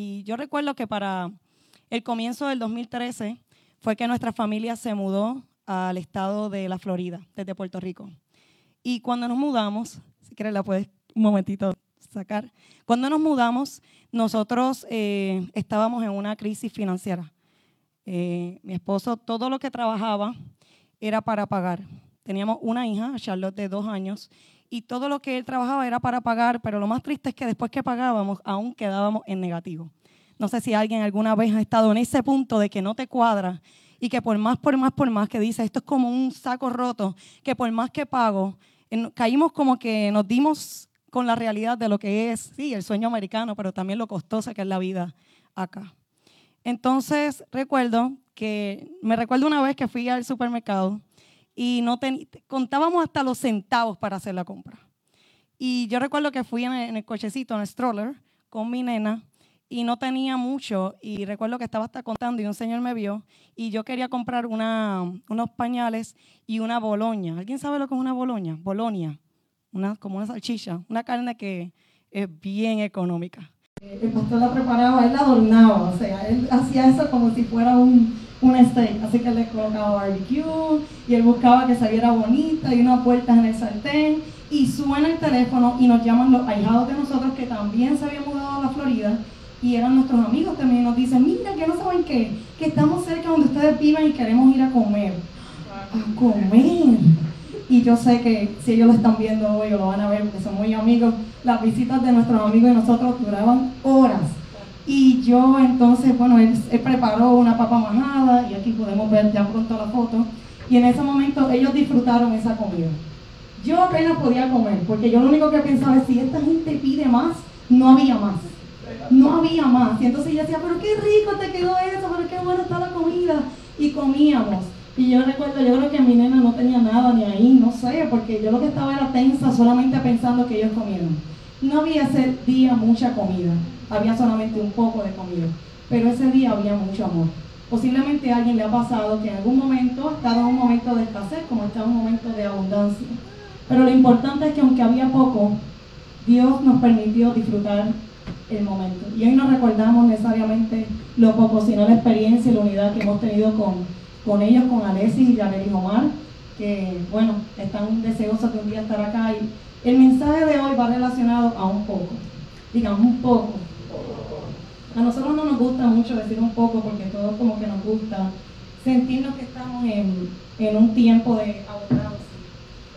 Y yo recuerdo que para el comienzo del 2013 fue que nuestra familia se mudó al estado de la Florida, desde Puerto Rico. Y cuando nos mudamos, si quieres la puedes un momentito sacar, cuando nos mudamos, nosotros eh, estábamos en una crisis financiera. Eh, mi esposo, todo lo que trabajaba era para pagar. Teníamos una hija, Charlotte, de dos años, y todo lo que él trabajaba era para pagar, pero lo más triste es que después que pagábamos, aún quedábamos en negativo. No sé si alguien alguna vez ha estado en ese punto de que no te cuadra y que por más, por más, por más que dice, esto es como un saco roto, que por más que pago, caímos como que nos dimos con la realidad de lo que es, sí, el sueño americano, pero también lo costosa que es la vida acá. Entonces, recuerdo que, me recuerdo una vez que fui al supermercado y no contábamos hasta los centavos para hacer la compra. Y yo recuerdo que fui en el, cochecito, en el stroller, con mi nena y no tenía mucho y recuerdo que estaba hasta contando y un señor me vio y yo quería comprar una, unos pañales y una boloña. ¿Alguien sabe lo que es una boloña? Bolonia, una, como una salchicha, una carne que es bien económica. El pastor la preparaba, él la adornaba, o sea, él hacía eso como si fuera un, un steak, así que le colocaba barbecue y él buscaba que saliera bonita y una puerta en el sartén y suena el teléfono y nos llaman los ahijados de nosotros que también se habían mudado a la Florida y eran nuestros amigos también nos dicen, mira, que no saben qué, que estamos cerca donde ustedes viven y queremos ir a comer. A comer. Y yo sé que si ellos lo están viendo hoy o lo van a ver porque son muy amigos, las visitas de nuestros amigos y nosotros duraban horas y yo entonces, bueno, él, preparó una papa majada y aquí podemos ver ya pronto la foto. Y en ese momento ellos disfrutaron esa comida. Yo apenas podía comer, porque yo lo único que pensaba es, si esta gente pide más, no había más. No había más. Y entonces yo decía, pero qué rico te quedó eso, pero qué buena está la comida. Y comíamos. Y yo recuerdo, yo creo que mi nena no tenía nada ni ahí, no sé, porque yo lo que estaba era tensa solamente pensando que ellos comieron. No había ese día mucha comida había solamente un poco de comida, pero ese día había mucho amor. Posiblemente a alguien le ha pasado que en algún momento ha estado en un momento de escasez como está en un momento de abundancia. Pero lo importante es que aunque había poco, Dios nos permitió disfrutar el momento. Y hoy no recordamos necesariamente lo poco, sino la experiencia y la unidad que hemos tenido con, con ellos, con Alessi y Yaneli Omar, que, bueno, están deseosos de un día estar acá. Y el mensaje de hoy va relacionado a un poco, digamos un poco, a nosotros no nos gusta mucho decir un poco porque todos como que nos gusta sentirnos que estamos en, un tiempo de abundancia,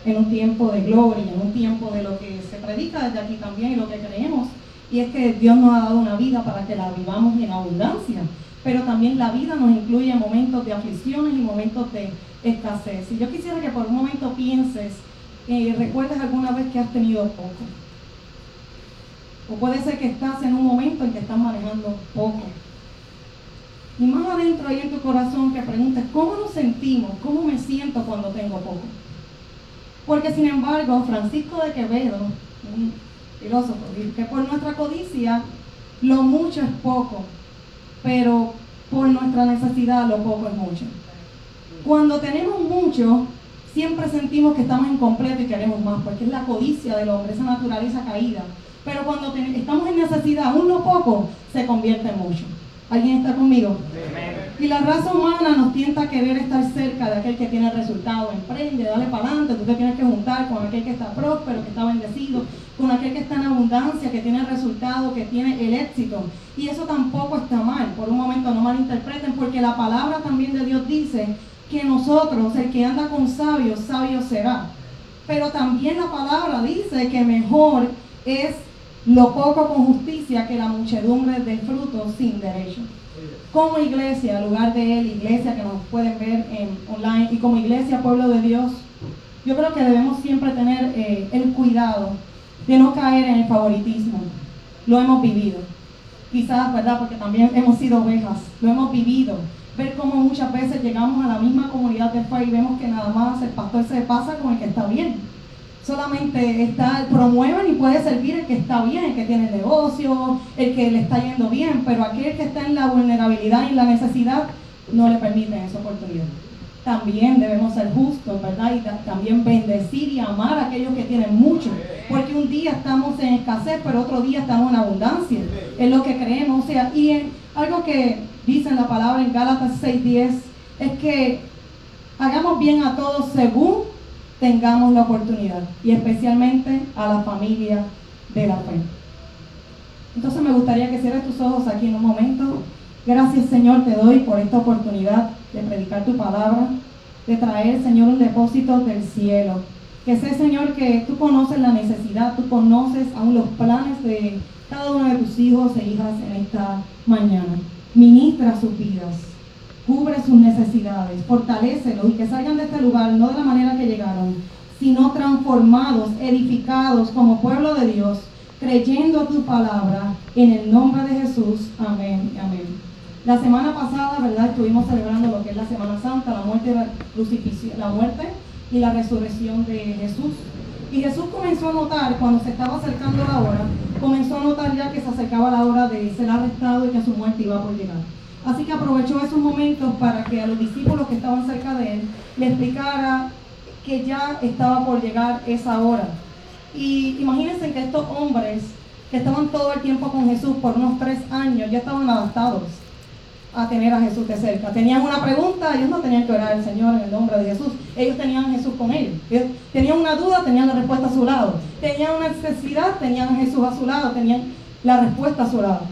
en un tiempo de gloria, en un tiempo de lo que se predica desde aquí también y lo que creemos. Y es que Dios nos ha dado una vida para que la vivamos en abundancia. Pero también la vida nos incluye momentos de aflicciones y momentos de escasez. Si yo quisiera que por un momento pienses y eh, recuerdes alguna vez que has tenido poco o puede ser que estás en un momento en que estás manejando poco. Y más adentro ahí en tu corazón que preguntes, ¿cómo nos sentimos? ¿Cómo me siento cuando tengo poco? Porque sin embargo, Francisco de Quevedo, un filósofo, dice que por nuestra codicia lo mucho es poco, pero por nuestra necesidad lo poco es mucho. Cuando tenemos mucho, siempre sentimos que estamos incompletos y queremos más, porque es la codicia del hombre, esa naturaleza caída pero cuando estamos en necesidad, lo poco se convierte en mucho. ¿Alguien está conmigo? Y la raza humana nos tienta a querer estar cerca de aquel que tiene resultado. Emprende, dale para adelante. Tú te tienes que juntar con aquel que está próspero, que está bendecido, con aquel que está en abundancia, que tiene resultado, que tiene el éxito. Y eso tampoco está mal. Por un momento no malinterpreten, porque la palabra también de Dios dice que nosotros, el que anda con sabios, sabio será. Pero también la palabra dice que mejor es lo poco con justicia que la muchedumbre de frutos sin derecho. Como iglesia, lugar de él, iglesia que nos pueden ver en online, y como iglesia, pueblo de Dios, yo creo que debemos siempre tener eh, el cuidado de no caer en el favoritismo. Lo hemos vivido. Quizás, ¿verdad? Porque también hemos sido ovejas. Lo hemos vivido. Ver cómo muchas veces llegamos a la misma comunidad de fe y vemos que nada más el pastor se pasa con el que está bien solamente está, promueven y puede servir el que está bien, el que tiene negocio, el que le está yendo bien, pero aquel que está en la vulnerabilidad y la necesidad no le permiten esa oportunidad. también debemos ser justos, ¿verdad? Y también bendecir y amar a aquellos que tienen mucho. Porque un día estamos en escasez, pero otro día estamos en abundancia. Es lo que creemos. O sea, y algo que dice en la palabra en Gálatas 6:10 es que hagamos bien a todos según tengamos la oportunidad. Y especialmente a la familia de la fe. Entonces me gustaría que cierres tus ojos aquí en un momento. Gracias Señor te doy por esta oportunidad de predicar tu palabra, de traer Señor un depósito del cielo. Que sé Señor que tú conoces la necesidad, tú conoces aún los planes de cada uno de tus hijos e hijas en esta mañana. Ministra sus vidas, cubre sus necesidades, fortalécelos y que salgan de este lugar no de la manera que llegaron, sino transformados, edificados como pueblo de Dios, creyendo tu palabra en el nombre de Jesús. Amén. Amén. La semana pasada, ¿verdad? Estuvimos celebrando lo que es la Semana Santa, la muerte, la, la muerte y la resurrección de Jesús. Y Jesús comenzó a notar, cuando se estaba acercando la hora, comenzó a notar ya que se acercaba la hora de ser arrestado y que su muerte iba por llegar. Así que aprovechó esos momentos para que a los discípulos que estaban cerca de él le explicara que ya estaba por llegar esa hora. Y imagínense que estos hombres que estaban todo el tiempo con Jesús por unos tres años ya estaban adaptados a tener a Jesús de cerca. Tenían una pregunta, ellos no tenían que orar al Señor en el nombre de Jesús. Ellos tenían a Jesús con ellos. tenían una duda, tenían la respuesta a su lado. Tenían una necesidad, tenían a Jesús a su lado, tenían la respuesta a su lado.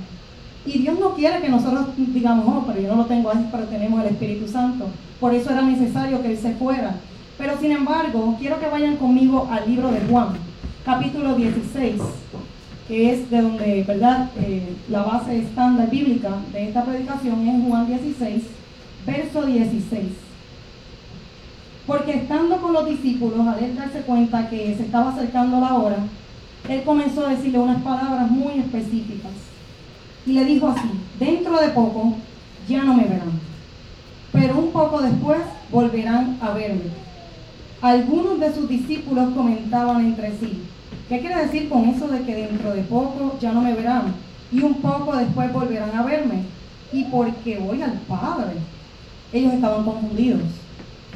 Y Dios no quiere que nosotros digamos, oh, pero yo no lo tengo ahí, pero tenemos el Espíritu Santo. Por eso era necesario que Él se fuera. Pero sin embargo, quiero que vayan conmigo al libro de Juan, capítulo 16 que es de donde, ¿verdad? Eh, la base estándar bíblica de esta predicación es Juan 16, verso 16. Porque estando con los discípulos, al darse cuenta que se estaba acercando la hora, él comenzó a decirle unas palabras muy específicas. Y le dijo así, dentro de poco ya no me verán, pero un poco después volverán a verme. Algunos de sus discípulos comentaban entre sí, ¿Qué quiere decir con eso de que dentro de poco ya no me verán y un poco después volverán a verme? Y porque voy al Padre. Ellos estaban confundidos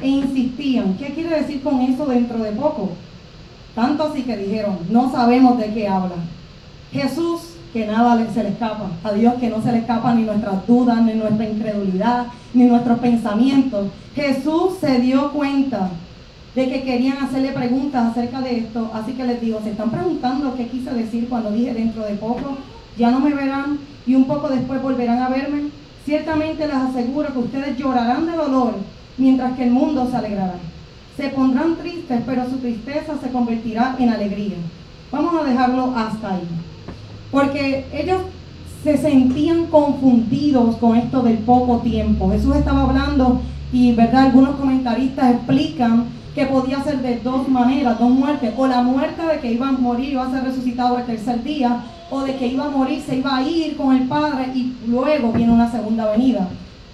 e insistían, ¿qué quiere decir con eso dentro de poco? Tanto así que dijeron, no sabemos de qué habla. Jesús, que nada se le escapa. A Dios que no se le escapa ni nuestras dudas, ni nuestra incredulidad, ni nuestros pensamientos. Jesús se dio cuenta de que querían hacerle preguntas acerca de esto. Así que les digo, se están preguntando qué quise decir cuando dije dentro de poco, ya no me verán y un poco después volverán a verme. Ciertamente les aseguro que ustedes llorarán de dolor mientras que el mundo se alegrará. Se pondrán tristes, pero su tristeza se convertirá en alegría. Vamos a dejarlo hasta ahí. Porque ellos se sentían confundidos con esto del poco tiempo. Jesús estaba hablando y, ¿verdad? Algunos comentaristas explican que podía ser de dos maneras, dos muertes, o la muerte de que iba a morir, iba a ser resucitado el tercer día, o de que iba a morir, se iba a ir con el Padre y luego viene una segunda venida.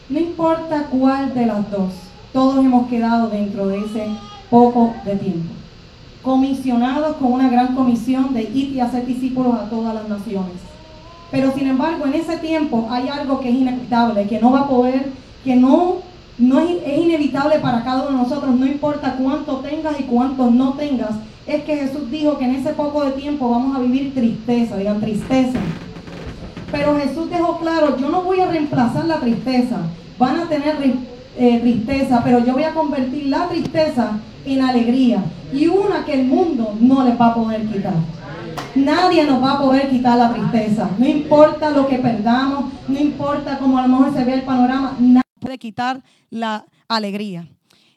No importa cuál de las dos, todos hemos quedado dentro de ese poco de tiempo. Comisionados con una gran comisión de ir y hacer discípulos a todas las naciones. Pero sin embargo, en ese tiempo hay algo que es inevitable, que no va a poder, que no no es, inevitable para cada uno de nosotros, no importa cuánto tengas y cuánto no tengas. Es que Jesús dijo que en ese poco de tiempo vamos a vivir tristeza, digan tristeza. Pero Jesús dejó claro, yo no voy a reemplazar la tristeza. Van a tener eh, tristeza, pero yo voy a convertir la tristeza en alegría. Y una que el mundo no les va a poder quitar. Nadie nos va a poder quitar la tristeza. No importa lo que perdamos, no importa cómo a lo mejor se ve el panorama, puede quitar la alegría.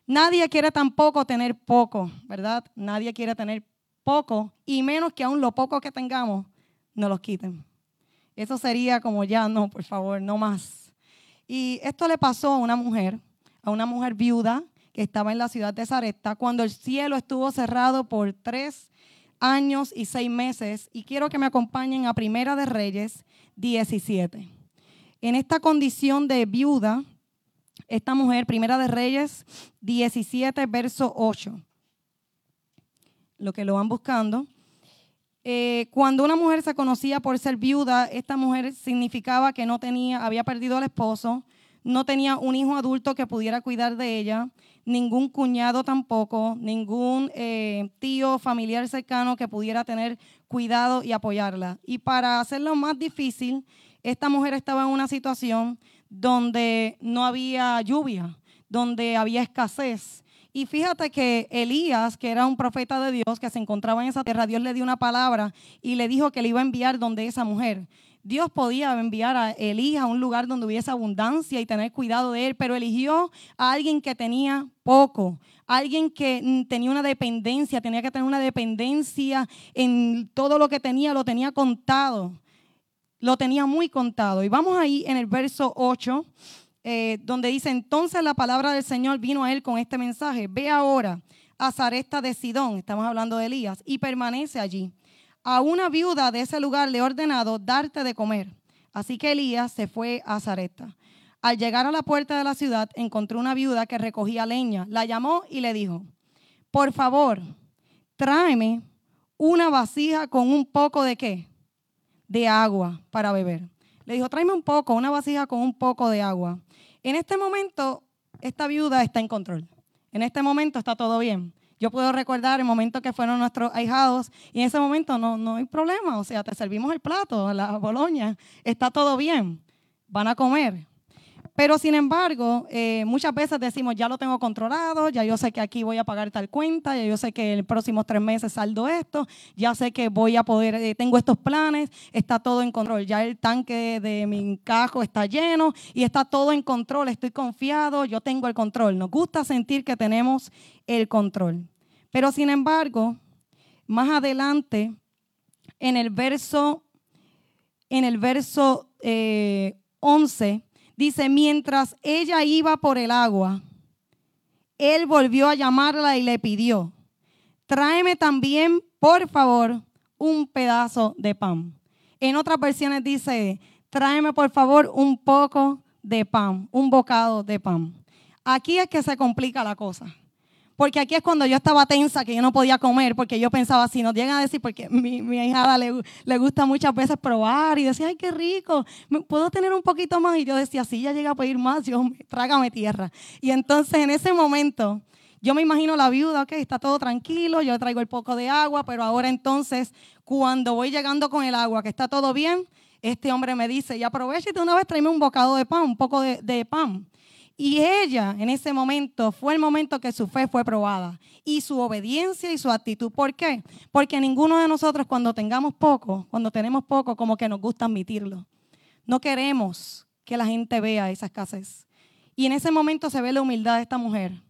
Nadie quiere tampoco tener poco, ¿verdad? Nadie quiere tener poco y menos que aún lo poco que tengamos nos los quiten. Eso sería como ya, no, por favor, no más. Y esto le pasó a una mujer, a una mujer viuda que estaba en la ciudad de Zareta, cuando el cielo estuvo cerrado por tres años y seis meses. Y quiero que me acompañen a Primera de Reyes 17. En esta condición de viuda, esta mujer, Primera de Reyes 17, verso 8. Lo que lo van buscando. Eh, cuando una mujer se conocía por ser viuda, esta mujer significaba que no tenía, había perdido al esposo, no tenía un hijo adulto que pudiera cuidar de ella, ningún cuñado tampoco, ningún eh, tío familiar cercano que pudiera tener cuidado y apoyarla. Y para hacerlo más difícil, esta mujer estaba en una situación donde no había lluvia, donde había escasez. Y fíjate que Elías, que era un profeta de Dios, que se encontraba en esa tierra, Dios le dio una palabra y le dijo que le iba a enviar donde esa mujer. Dios podía enviar a Elías a un lugar donde hubiese abundancia y tener cuidado de él, pero eligió a alguien que tenía poco, alguien que tenía una dependencia, tenía que tener una dependencia en todo lo que tenía, lo tenía contado, lo tenía muy contado. Y vamos ahí en el verso 8, eh, donde dice, entonces la palabra del Señor vino a él con este mensaje, ve ahora a Zaresta de Sidón, estamos hablando de Elías, y permanece allí a una viuda de ese lugar le he ordenado darte de comer. Así que Elías se fue a Zareta. Al llegar a la puerta de la ciudad, encontró una viuda que recogía leña. La llamó y le dijo, por favor, tráeme una vasija con un poco de qué? De agua para beber. Le dijo, tráeme un poco, una vasija con un poco de agua. En este momento, esta viuda está en control. En este momento está todo bien. Yo puedo recordar el momento que fueron nuestros ahijados y en ese momento no, no hay problema, o sea, te servimos el plato, la boloña, está todo bien, van a comer. Pero sin embargo, eh, muchas veces decimos, ya lo tengo controlado, ya yo sé que aquí voy a pagar tal cuenta, ya yo sé que en los próximos tres meses saldo esto, ya sé que voy a poder, eh, tengo estos planes, está todo en control, ya el tanque de mi cajo está lleno y está todo en control, estoy confiado, yo tengo el control. Nos gusta sentir que tenemos el control. Pero sin embargo, más adelante, en el verso, en el verso 11, eh, dice, mientras ella iba por el agua, él volvió a llamarla y le pidió, tráeme también, por favor, un pedazo de pan. En otras versiones dice, tráeme por favor un poco de pan, un bocado de pan. Aquí es que se complica la cosa. Porque aquí es cuando yo estaba tensa, que yo no podía comer, porque yo pensaba, si nos llegan a decir, porque mi, mi hijada le, le, gusta muchas veces probar y decía, ay, qué rico, ¿puedo tener un poquito más? Y yo decía, si ya llega a pedir más, yo trágame tierra. Y entonces en ese momento, yo me imagino la viuda, ok, está todo tranquilo, yo traigo el poco de agua, pero ahora entonces, cuando voy llegando con el agua, que está todo bien, este hombre me dice, y aprovecha y de una vez tráeme un bocado de pan, un poco de pan. Y ella en ese momento fue el momento que su fe fue probada y su obediencia y su actitud. ¿Por qué? Porque ninguno de nosotros cuando tengamos poco, cuando tenemos poco, como que nos gusta admitirlo. No queremos que la gente vea esa escasez. Y en ese momento se ve la humildad de esta mujer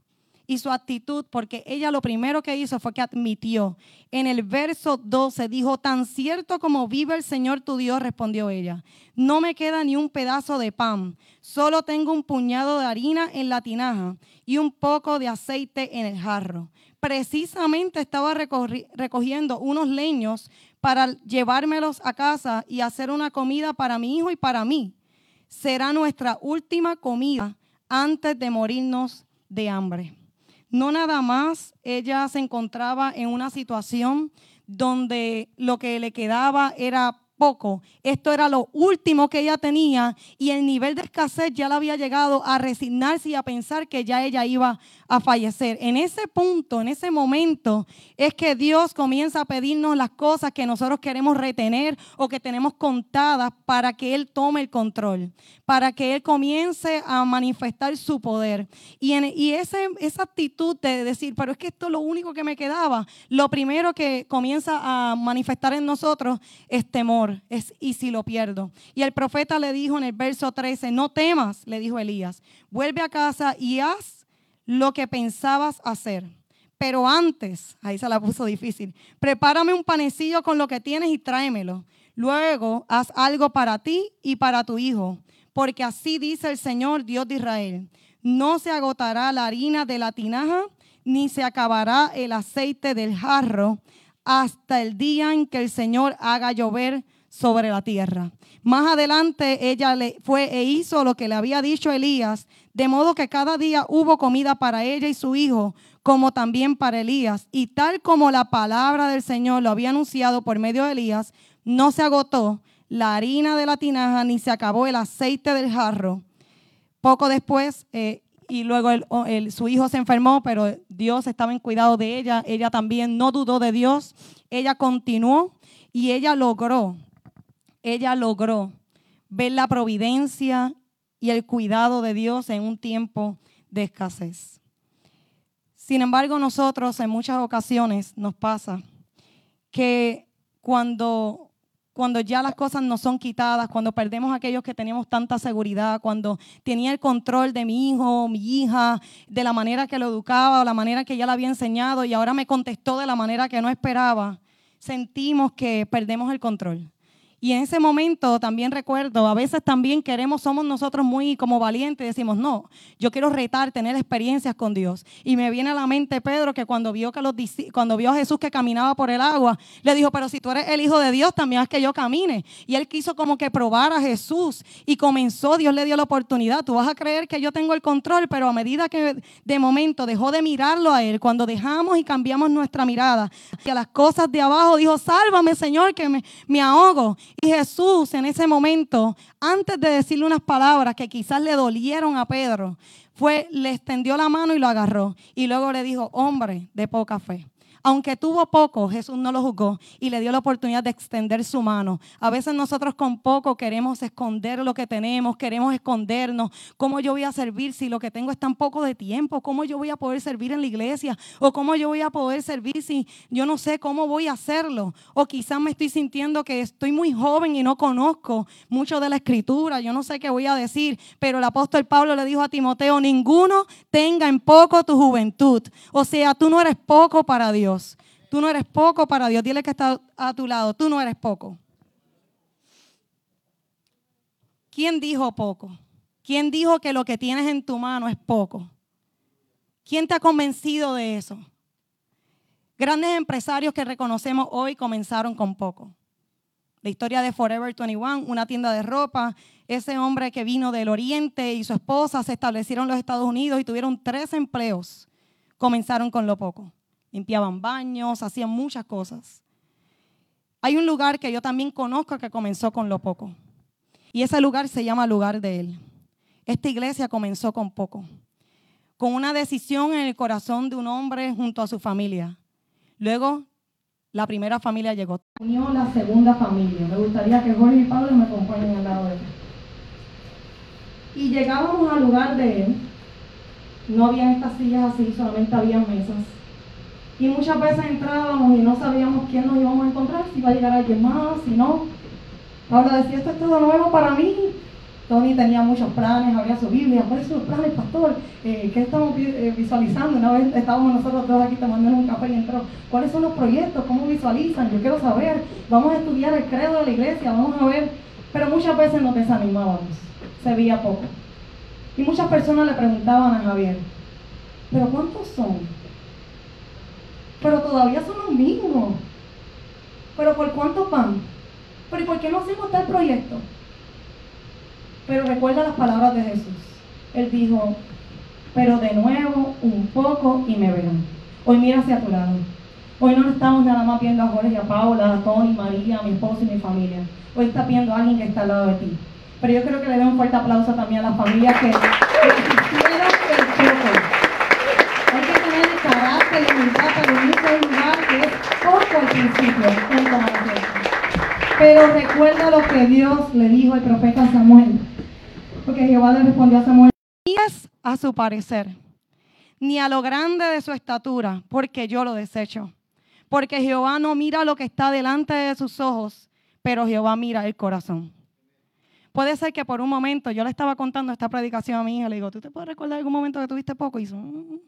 y su actitud, porque ella lo primero que hizo fue que admitió. En el verso 12 dijo, tan cierto como vive el Señor tu Dios, respondió ella, no me queda ni un pedazo de pan, solo tengo un puñado de harina en la tinaja y un poco de aceite en el jarro. Precisamente estaba recogiendo unos leños para llevármelos a casa y hacer una comida para mi hijo y para mí. Será nuestra última comida antes de morirnos de hambre. No nada más ella se encontraba en una situación donde lo que le quedaba era poco. Esto era lo último que ella tenía y el nivel de escasez ya la había llegado a resignarse y a pensar que ya ella iba a fallecer. En ese punto, en ese momento, es que Dios comienza a pedirnos las cosas que nosotros queremos retener o que tenemos contadas para que Él tome el control, para que Él comience a manifestar su poder. Y, en, y ese, esa actitud de decir, pero es que esto es lo único que me quedaba, lo primero que comienza a manifestar en nosotros es temor, es y si lo pierdo. Y el profeta le dijo en el verso 13, no temas, le dijo Elías, vuelve a casa y haz lo que pensabas hacer. Pero antes, ahí se la puso difícil, prepárame un panecillo con lo que tienes y tráemelo. Luego haz algo para ti y para tu hijo, porque así dice el Señor Dios de Israel. No se agotará la harina de la tinaja, ni se acabará el aceite del jarro, hasta el día en que el Señor haga llover sobre la tierra. Más adelante ella le fue e hizo lo que le había dicho Elías, de modo que cada día hubo comida para ella y su hijo, como también para Elías. Y tal como la palabra del Señor lo había anunciado por medio de Elías, no se agotó la harina de la tinaja ni se acabó el aceite del jarro. Poco después, eh, y luego su hijo se enfermó, pero Dios estaba en cuidado de ella. Ella también no dudó de Dios. Ella continuó y ella logró, ella logró ver la providencia y el cuidado de Dios en un tiempo de escasez. Sin embargo, nosotros en muchas ocasiones nos pasa que cuando, cuando ya las cosas no son quitadas, cuando perdemos aquellos que teníamos tanta seguridad, cuando tenía el control de mi hijo, mi hija, de la manera que lo educaba o la manera que ya le había enseñado y ahora me contestó de la manera que no esperaba, sentimos que perdemos el control. Y en ese momento también recuerdo, a veces también queremos, somos nosotros muy como valientes, decimos, no, yo quiero retar, tener experiencias con Dios. Y me viene a la mente Pedro que cuando vio, que los, cuando vio a Jesús que caminaba por el agua, le dijo, pero si tú eres el Hijo de Dios, también haz que yo camine. Y él quiso como que probar a Jesús y comenzó, Dios le dio la oportunidad. Tú vas a creer que yo tengo el control, pero a medida que de momento dejó de mirarlo a él, cuando dejamos y cambiamos nuestra mirada hacia las cosas de abajo, dijo, sálvame Señor, que me ahogo. Y Jesús en ese momento, antes de decirle unas palabras que quizás le dolieron a Pedro, fue, le extendió la mano y lo agarró. Y luego le dijo, hombre de poca fe. Aunque tuvo poco, Jesús no lo juzgó y le dio la oportunidad de extender su mano. A veces nosotros con poco queremos esconder lo que tenemos, queremos escondernos. ¿Cómo yo voy a servir si lo que tengo es tan poco de tiempo? ¿Cómo yo voy a poder servir en la iglesia? ¿O cómo yo voy a poder servir si yo no sé cómo voy a hacerlo? O quizás me estoy sintiendo que estoy muy joven y no conozco mucho de la escritura. Yo no sé qué voy a decir, pero el apóstol Pablo le dijo a Timoteo, ninguno tenga en poco tu juventud. O sea, tú no eres poco para Dios. Tú no eres poco para Dios. Dile que está a tu lado. Tú no eres poco. ¿Quién dijo poco? ¿Quién dijo que lo que tienes en tu mano es poco? ¿Quién te ha convencido de eso? Grandes empresarios que reconocemos hoy comenzaron con poco. La historia de Forever 21, una tienda de ropa, ese hombre que vino del Oriente y su esposa se establecieron en los Estados Unidos y tuvieron tres empleos, comenzaron con lo poco limpiaban baños, hacían muchas cosas. Hay un lugar que yo también conozco que comenzó con lo poco. Y ese lugar se llama lugar de él. Esta iglesia comenzó con poco, con una decisión en el corazón de un hombre junto a su familia. Luego, la primera familia llegó. Unió la segunda familia. Me gustaría que Jorge y Pablo me acompañen al lado de él. Y llegábamos al lugar de él. No había estas sillas así, solamente había mesas. Y muchas veces entrábamos y no sabíamos quién nos íbamos a encontrar, si iba a llegar alguien más, si no. Ahora decía, esto es todo nuevo para mí. Tony tenía muchos planes, había su Biblia, ¿cuáles son los planes, pastor? Eh, ¿Qué estamos eh, visualizando? Una vez estábamos nosotros todos aquí tomando un café y entró, ¿cuáles son los proyectos? ¿Cómo visualizan? Yo quiero saber, vamos a estudiar el credo de la iglesia, vamos a ver. Pero muchas veces nos desanimábamos, se veía poco. Y muchas personas le preguntaban a Javier, ¿pero cuántos son? Pero todavía son los mismos. ¿Pero por cuántos van? ¿Pero y por qué no hacemos tal proyecto? Pero recuerda las palabras de Jesús. Él dijo, pero de nuevo un poco y me verán. Hoy mira hacia tu lado. Hoy no estamos nada más viendo a Jorge, a Paula, a Tony, María, a mi esposo y mi familia. Hoy está viendo a alguien que está al lado de ti. Pero yo creo que le dé un fuerte aplauso también a la familia que, que el Hay que tener el carácter, la humildad, pero principio Pero recuerda lo que Dios le dijo al profeta Samuel. Porque Jehová le respondió a Samuel, es a su parecer, ni a lo grande de su estatura, porque yo lo desecho. Porque Jehová no mira lo que está delante de sus ojos, pero Jehová mira el corazón. Puede ser que por un momento, yo le estaba contando esta predicación a mi hija, le digo, ¿tú te puedes recordar algún momento que tuviste poco? Y mm",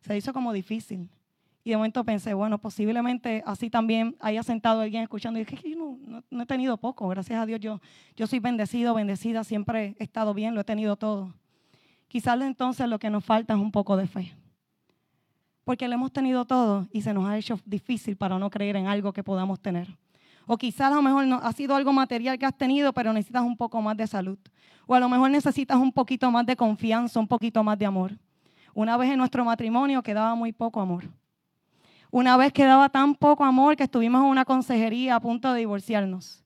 se hizo como difícil. Y de momento pensé, bueno, posiblemente así también haya sentado alguien escuchando. Y dije, yo no, he tenido poco, gracias a Dios yo, yo soy bendecido, bendecida, siempre he estado bien, lo he tenido todo. Quizás entonces lo que nos falta es un poco de fe. Porque lo hemos tenido todo y se nos ha hecho difícil para no creer en algo que podamos tener. O quizás a lo mejor no, ha sido algo material que has tenido, pero necesitas un poco más de salud. O a lo mejor necesitas un poquito más de confianza, un poquito más de amor. Una vez en nuestro matrimonio quedaba muy poco amor. Una vez quedaba tan poco amor que estuvimos en una consejería a punto de divorciarnos.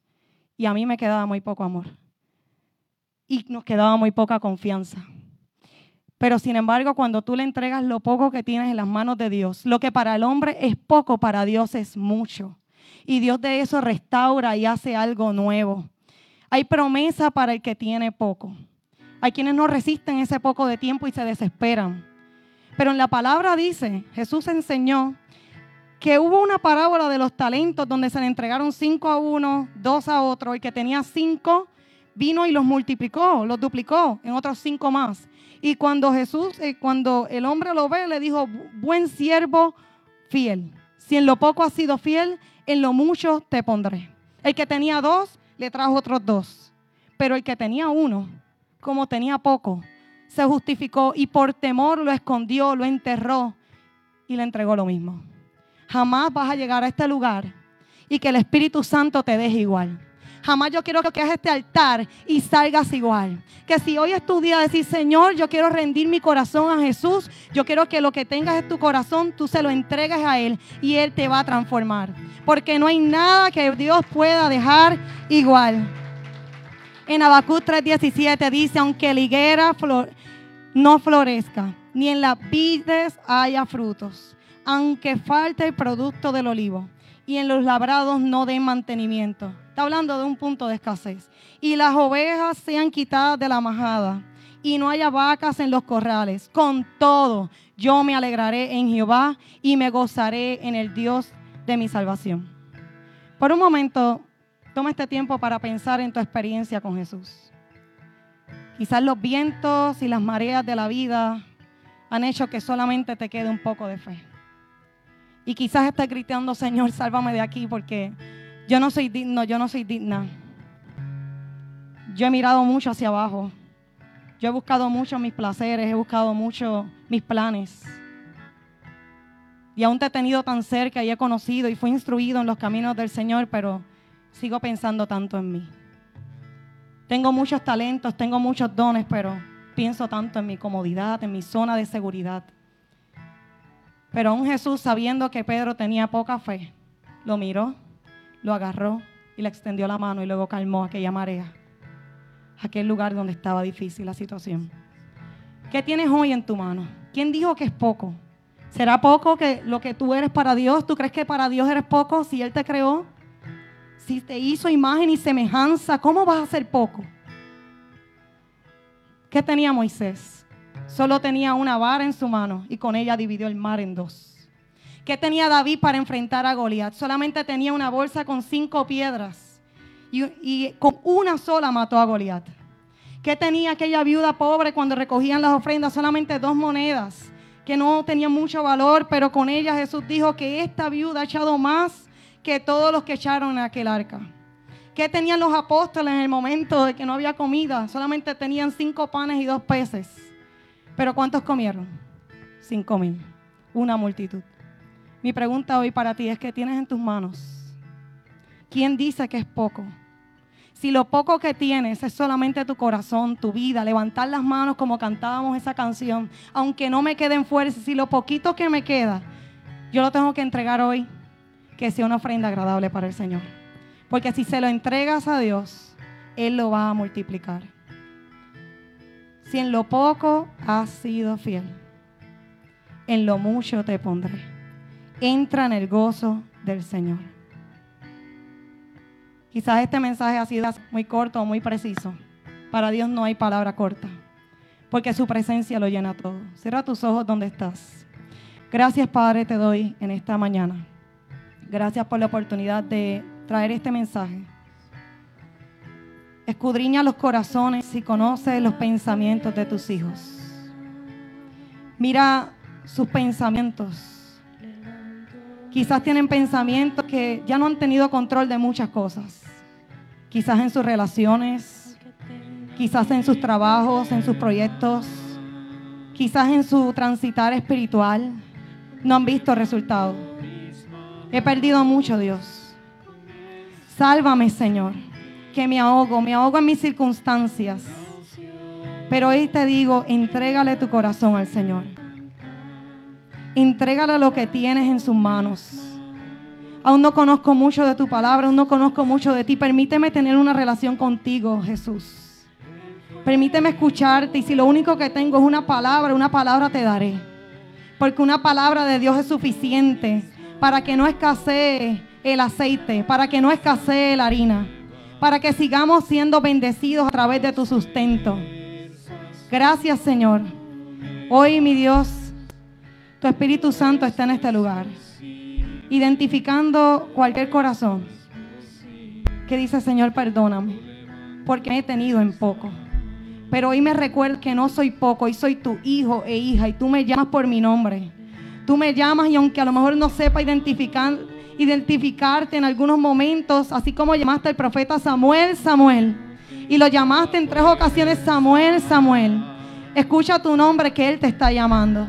Y a mí me quedaba muy poco amor. Y nos quedaba muy poca confianza. Pero sin embargo, cuando tú le entregas lo poco que tienes en las manos de Dios, lo que para el hombre es poco, para Dios es mucho. Y Dios de eso restaura y hace algo nuevo. Hay promesa para el que tiene poco. Hay quienes no resisten ese poco de tiempo y se desesperan. Pero en la palabra dice, Jesús enseñó que hubo una parábola de los talentos donde se le entregaron cinco a uno, dos a otro, y que tenía cinco, vino y los multiplicó, los duplicó en otros cinco más. Y cuando Jesús, eh, cuando el hombre lo ve, le dijo, buen siervo fiel. Si en lo poco has sido fiel, en lo mucho te pondré. El que tenía dos, le trajo otros dos. Pero el que tenía uno, como tenía poco, se justificó y por temor lo escondió, lo enterró y le entregó lo mismo. Jamás vas a llegar a este lugar y que el Espíritu Santo te deje igual. Jamás yo quiero que hagas este altar y salgas igual. Que si hoy es tu día de decir, Señor, yo quiero rendir mi corazón a Jesús, yo quiero que lo que tengas en tu corazón, tú se lo entregues a Él y Él te va a transformar. Porque no hay nada que Dios pueda dejar igual. En Habacuc 3:17 dice, aunque la higuera no florezca, ni en las vides haya frutos, aunque falte el producto del olivo, y en los labrados no den mantenimiento Está hablando de un punto de escasez. Y las ovejas sean quitadas de la majada y no haya vacas en los corrales. Con todo, yo me alegraré en Jehová y me gozaré en el Dios de mi salvación. Por un momento, toma este tiempo para pensar en tu experiencia con Jesús. Quizás los vientos y las mareas de la vida han hecho que solamente te quede un poco de fe. Y quizás estés gritando, Señor, sálvame de aquí porque yo no soy digno, yo no soy digna. Yo he mirado mucho hacia abajo. Yo he buscado mucho mis placeres, he buscado mucho mis planes. Y aún te he tenido tan cerca y he conocido y fui instruido en los caminos del Señor, pero sigo pensando tanto en mí. Tengo muchos talentos, tengo muchos dones, pero pienso tanto en mi comodidad, en mi zona de seguridad. Pero aún Jesús, sabiendo que Pedro tenía poca fe, lo miró lo agarró y le extendió la mano y luego calmó aquella marea, aquel lugar donde estaba difícil la situación. ¿Qué tienes hoy en tu mano? ¿Quién dijo que es poco? ¿Será poco que lo que tú eres para Dios? ¿Tú crees que para Dios eres poco si Él te creó? Si te hizo imagen y semejanza, ¿cómo vas a ser poco? ¿Qué tenía Moisés? Solo tenía una vara en su mano y con ella dividió el mar en dos. ¿Qué tenía David para enfrentar a Goliat? Solamente tenía una bolsa con cinco piedras y, con una sola mató a Goliat. ¿Qué tenía aquella viuda pobre cuando recogían las ofrendas? Solamente dos monedas que no tenían mucho valor, pero con ellas Jesús dijo que esta viuda ha echado más que todos los que echaron en aquel arca. ¿Qué tenían los apóstoles en el momento de que no había comida? Solamente tenían cinco panes y dos peces. Pero ¿cuántos comieron? Cinco mil. Una multitud. Mi pregunta hoy para ti es, ¿qué tienes en tus manos? ¿Quién dice que es poco? Si lo poco que tienes es solamente tu corazón, tu vida, levantar las manos como cantábamos esa canción, aunque no me queden fuerzas, si lo poquito que me queda, yo lo tengo que entregar hoy, que sea una ofrenda agradable para el Señor. Porque si se lo entregas a Dios, Él lo va a multiplicar. Si en lo poco has sido fiel, en lo mucho te pondré entra en el gozo del Señor. Quizás este mensaje ha sido muy corto o muy preciso. Para Dios no hay palabra corta, porque su presencia lo llena todo. Cierra tus ojos donde estás. Gracias Padre te doy en esta mañana. Gracias por la oportunidad de traer este mensaje. Escudriña los corazones y conoce los pensamientos de tus hijos. Mira sus pensamientos Quizás tienen pensamientos que ya no han tenido control de muchas cosas. Quizás en sus relaciones, quizás en sus trabajos, en sus proyectos, quizás en su transitar espiritual. No han visto resultados. He perdido mucho, Dios. Sálvame, Señor, me ahogo, me ahogo en mis circunstancias. Pero hoy te digo, entrégale tu corazón al Señor. Entrégale lo que tienes en sus manos. Aún no conozco mucho de tu palabra, aún no conozco mucho de ti. Permíteme tener una relación contigo, Jesús. Permíteme escucharte y si lo único que tengo es una palabra, una palabra te daré. Porque una palabra de Dios es suficiente para que no escasee el aceite, para que no escasee la harina, para que sigamos siendo bendecidos a través de tu sustento. Gracias Señor. Hoy mi Dios, tu Espíritu Santo está en este lugar, identificando cualquier corazón que dice, Señor, perdóname, porque me he tenido en poco. Pero hoy me recuerdo que no soy poco, hoy soy tu hijo e hija y tú me llamas por mi nombre. Tú me llamas y aunque a lo mejor no sepa identificar, identificarte en algunos momentos, así como llamaste al profeta Samuel, Samuel, y lo llamaste en tres ocasiones Samuel, Samuel, escucha tu nombre que Él te está llamando.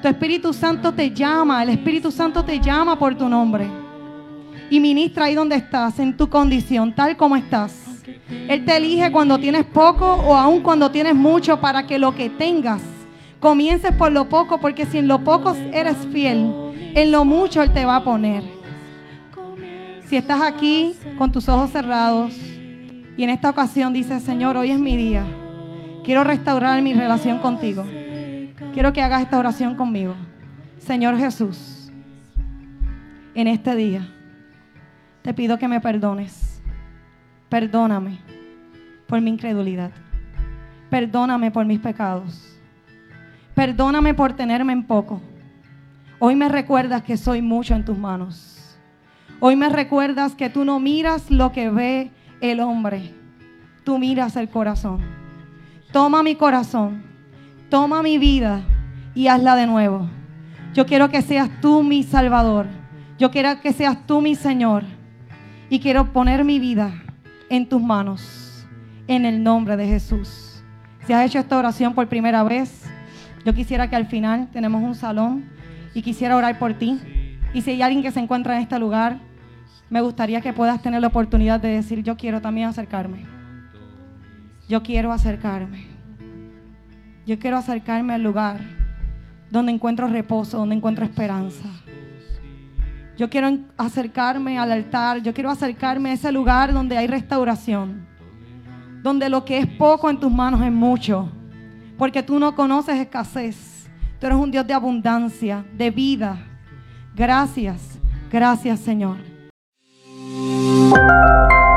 Tu Espíritu Santo te llama, el Espíritu Santo te llama por tu nombre. Y ministra ahí donde estás, en tu condición, tal como estás. Él te elige cuando tienes poco o aún cuando tienes mucho para que lo que tengas comiences por lo poco, porque si en lo poco eres fiel, en lo mucho Él te va a poner. Si estás aquí con tus ojos cerrados y en esta ocasión dices, Señor, hoy es mi día, quiero restaurar mi relación contigo. Quiero que hagas esta oración conmigo. Señor Jesús, en este día te pido que me perdones Perdóname por mi incredulidad. Perdóname por mis pecados. Perdóname por tenerme en poco. Hoy me recuerdas que soy mucho en tus manos. Hoy me recuerdas que tú no miras lo que ve el hombre. Tú miras el corazón. Toma mi corazón. Toma mi vida y hazla de nuevo. Yo quiero que seas tú mi Salvador. Yo quiero que seas tú mi Señor. Y quiero poner mi vida en tus manos, en el nombre de Jesús. Si has hecho esta oración por primera vez, yo quisiera que al final tenemos un salón y quisiera orar por ti. Y si hay alguien que se encuentra en este lugar, me gustaría que puedas tener la oportunidad de decir, yo quiero también acercarme. Yo quiero acercarme. Yo quiero acercarme al lugar donde encuentro reposo, donde encuentro esperanza. Yo quiero acercarme al altar, yo quiero acercarme a ese lugar donde hay restauración, donde lo que es poco en tus manos es mucho, porque tú no conoces escasez, tú eres un Dios de abundancia, de vida. Gracias, gracias Señor. Thank you.